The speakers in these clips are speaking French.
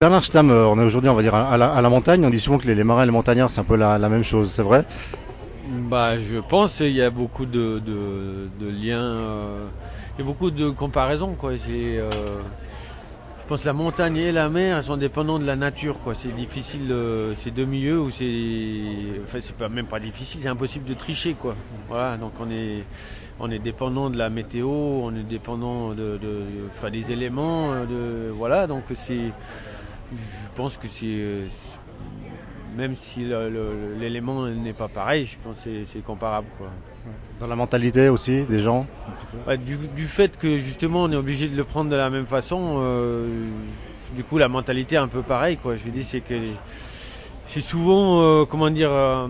Bernard Stamm, euh, on est aujourd'hui, on va dire, à la, montagne. On dit souvent que les, les marins et les montagnards, c'est un peu la, même chose, c'est vrai? Bah, je pense qu'il y a beaucoup de, liens, euh, beaucoup de comparaisons. Euh, je pense que la montagne et la mer sont dépendants de la nature. C'est difficile, euh, c'est deux milieux où c'est, enfin, c'est même pas difficile, c'est impossible de tricher. Voilà, donc on est, on dépendant de la météo, on est dépendant de, enfin, des éléments. euh, voilà, donc c'est, je pense que c'est, euh, même si l'élément n'est pas pareil, je pense que c'est- comparable. Quoi. Dans la mentalité aussi des gens Ouais, du, du fait que justement on est obligé de le prendre de la même façon, euh, du coup la mentalité est un peu pareille. Quoi. Je veux dire, c'est que c'est souvent, euh, comment dire, euh,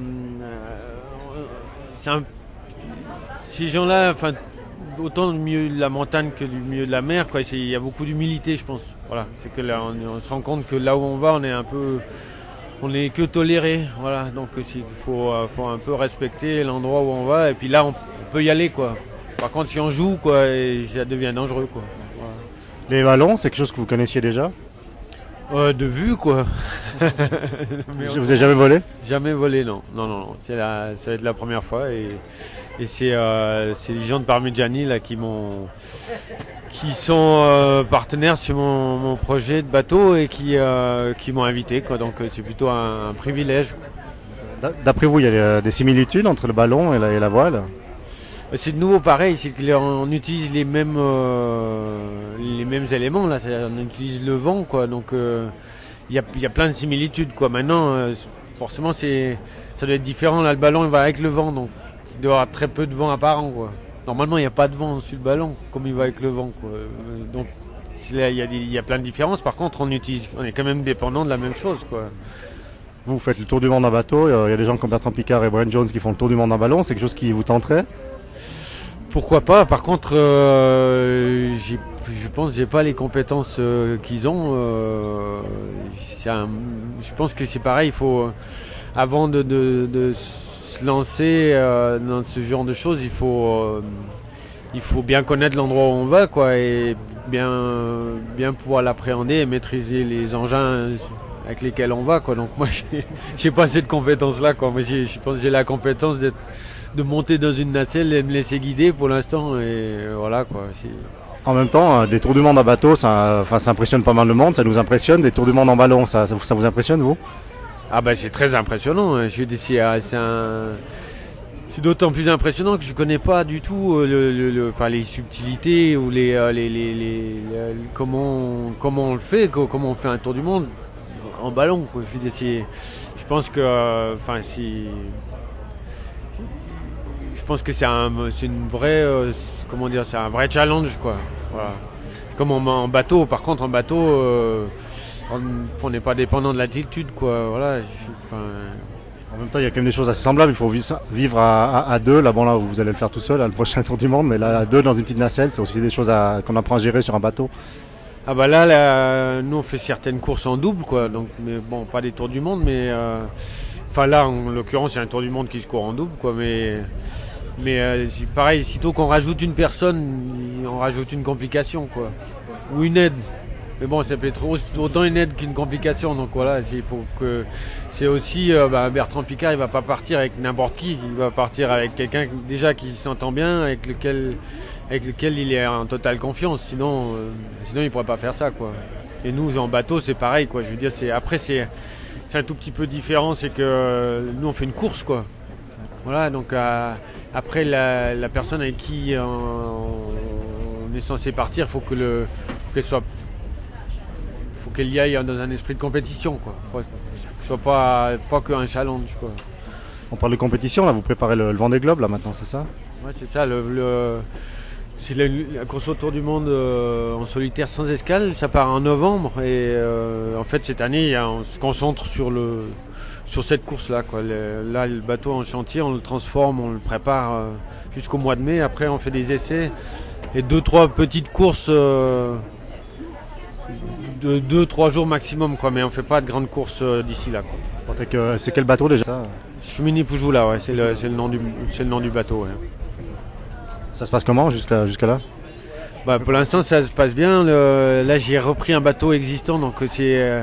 un- ces gens-là, enfin, autant du milieu de la montagne que du milieu de la mer, il y a beaucoup d'humilité, je pense. Voilà, c'est que là, on, on se rend compte que là où on va, on est un peu, on est que toléré, voilà. Donc il faut, euh, faut un peu respecter l'endroit où on va, et puis là, on, on peut y aller, quoi. Par contre, si on joue, quoi, et ça devient dangereux, quoi. Voilà. Les ballons, c'est quelque chose que vous connaissiez déjà? Euh, de vue, quoi. Vous avez jamais volé? Jamais volé, non. Non, non, non. C'est la, ça va être la première fois. Et, et c'est, euh, c'est les gens de Parmigiani là, qui m'ont qui sont euh, partenaires sur mon, mon projet de bateau et qui, euh, qui m'ont invité. Quoi. Donc c'est plutôt un, un privilège. D'a- D'après vous, il y a des similitudes entre le ballon et la, et la voile? C'est de nouveau pareil, c'est qu'on utilise les mêmes, euh, les mêmes éléments. Là. On utilise le vent. Quoi. Donc euh, il y, a, il y a plein de similitudes. Quoi. Maintenant, euh, forcément, ça doit être différent. Là, le ballon il va avec le vent. Donc il doit y avoir très peu de vent apparent. Quoi. Normalement, il n'y a pas de vent sur le ballon, comme il va avec le vent. Quoi. Euh, Donc, il y, a y plein de différences. Par contre, on, utilise, on est quand même dépendant de la même chose. Quoi. Vous, faites le tour du monde en bateau. Il y a des gens comme Bertrand Picard et Brian Jones qui font le tour du monde en ballon. C'est quelque chose qui vous tenterait? Pourquoi pas? Par contre, euh, je pense que j'ai pas les compétences euh, qu'ils ont. euh, un- je pense que c'est pareil. Il faut, avant de, de- de se lancer euh, dans ce genre de choses, il faut, euh, il faut bien connaître l'endroit où on va, quoi, et bien, bien pouvoir l'appréhender et maîtriser les engins avec lesquels on va, quoi. Donc moi, j'ai- pas cette compétence-là, quoi. Moi, je pense que j'ai la compétence d'être de monter dans une nacelle et me laisser guider pour l'instant. Et voilà quoi. En même temps, euh, des tours du monde en bateau, ça, enfin, ça impressionne pas mal le monde. Ça nous impressionne. Des tours du monde en ballon, ça, ça, ça vous impressionne, vous? Ah bah c'est très impressionnant. hein. Je euh, c'est d'autant plus impressionnant que je connais pas du tout euh, le, les subtilités ou les, euh, comment, comment on le fait, co- comment on fait un tour du monde en ballon. Je, pense que je pense que c'est un, une comment dire, c'est un vrai challenge quoi. Comme en, en bateau. Par contre, en bateau, on n'est pas dépendant de l'altitude quoi. Voilà. je- En même temps, il y a quand même des choses assez semblables. Il faut vi- vivre à, à- à deux. Là, bon, là, vous allez le faire tout seul, à le prochain tour du monde. Mais là, à deux dans une petite nacelle, c'est aussi des choses qu'on apprend à gérer sur un bateau. Ah bah là, là, nous on fait certaines courses en double quoi, donc mais bon pas des tours du monde mais euh, enfin là en l'occurrence il y a un tour du monde qui se court en double quoi mais mais euh, pareil sitôt qu'on rajoute une personne on rajoute une complication quoi ou une aide mais bon ça peut être au- autant une aide qu'une complication donc voilà il faut que c'est aussi euh, bah, Bertrand Picard il va pas partir avec n'importe qui il va partir avec quelqu'un déjà qui s'entend bien avec lequel avec lequel il est en totale confiance. Sinon, euh, sinon il pourrait pas faire ça, quoi. Et nous, en bateau, c'est pareil, quoi. Je veux dire, après, c'est un tout petit peu différent, c'est que euh, nous, on fait une course, quoi. Voilà, donc après, la, la personne avec qui euh, on est censé partir, faut que le, qu'elle soit, faut qu'elle y aille dans un esprit de compétition, quoi. Faut que ce soit pas pas qu'un challenge, quoi. On parle de compétition. Là, vous préparez le, le Vendée Globe, là, maintenant, c'est ça? Ouais, c'est ça. Le, le- c'est la, la course autour du monde euh, en solitaire sans escale. Ça part en novembre et euh, en fait cette année, on se concentre sur le sur cette course-là. Quoi. Le- là, le bateau en chantier, on le transforme, on le prépare euh, jusqu'au mois de mai. Après, on fait des essais et deux trois petites courses. De 2-3 jours maximum quoi mais on fait pas de grandes courses euh, d'ici là. C'est que- C'est quel bateau déjà ça, Chemini Poujoula ouais c'est le, nom du c'est le nom du bateau ouais. ça se passe comment jusqu'à là? Bah, pour l'instant, ça se passe bien. Le- Là, j'ai repris un bateau existant, donc c'est euh,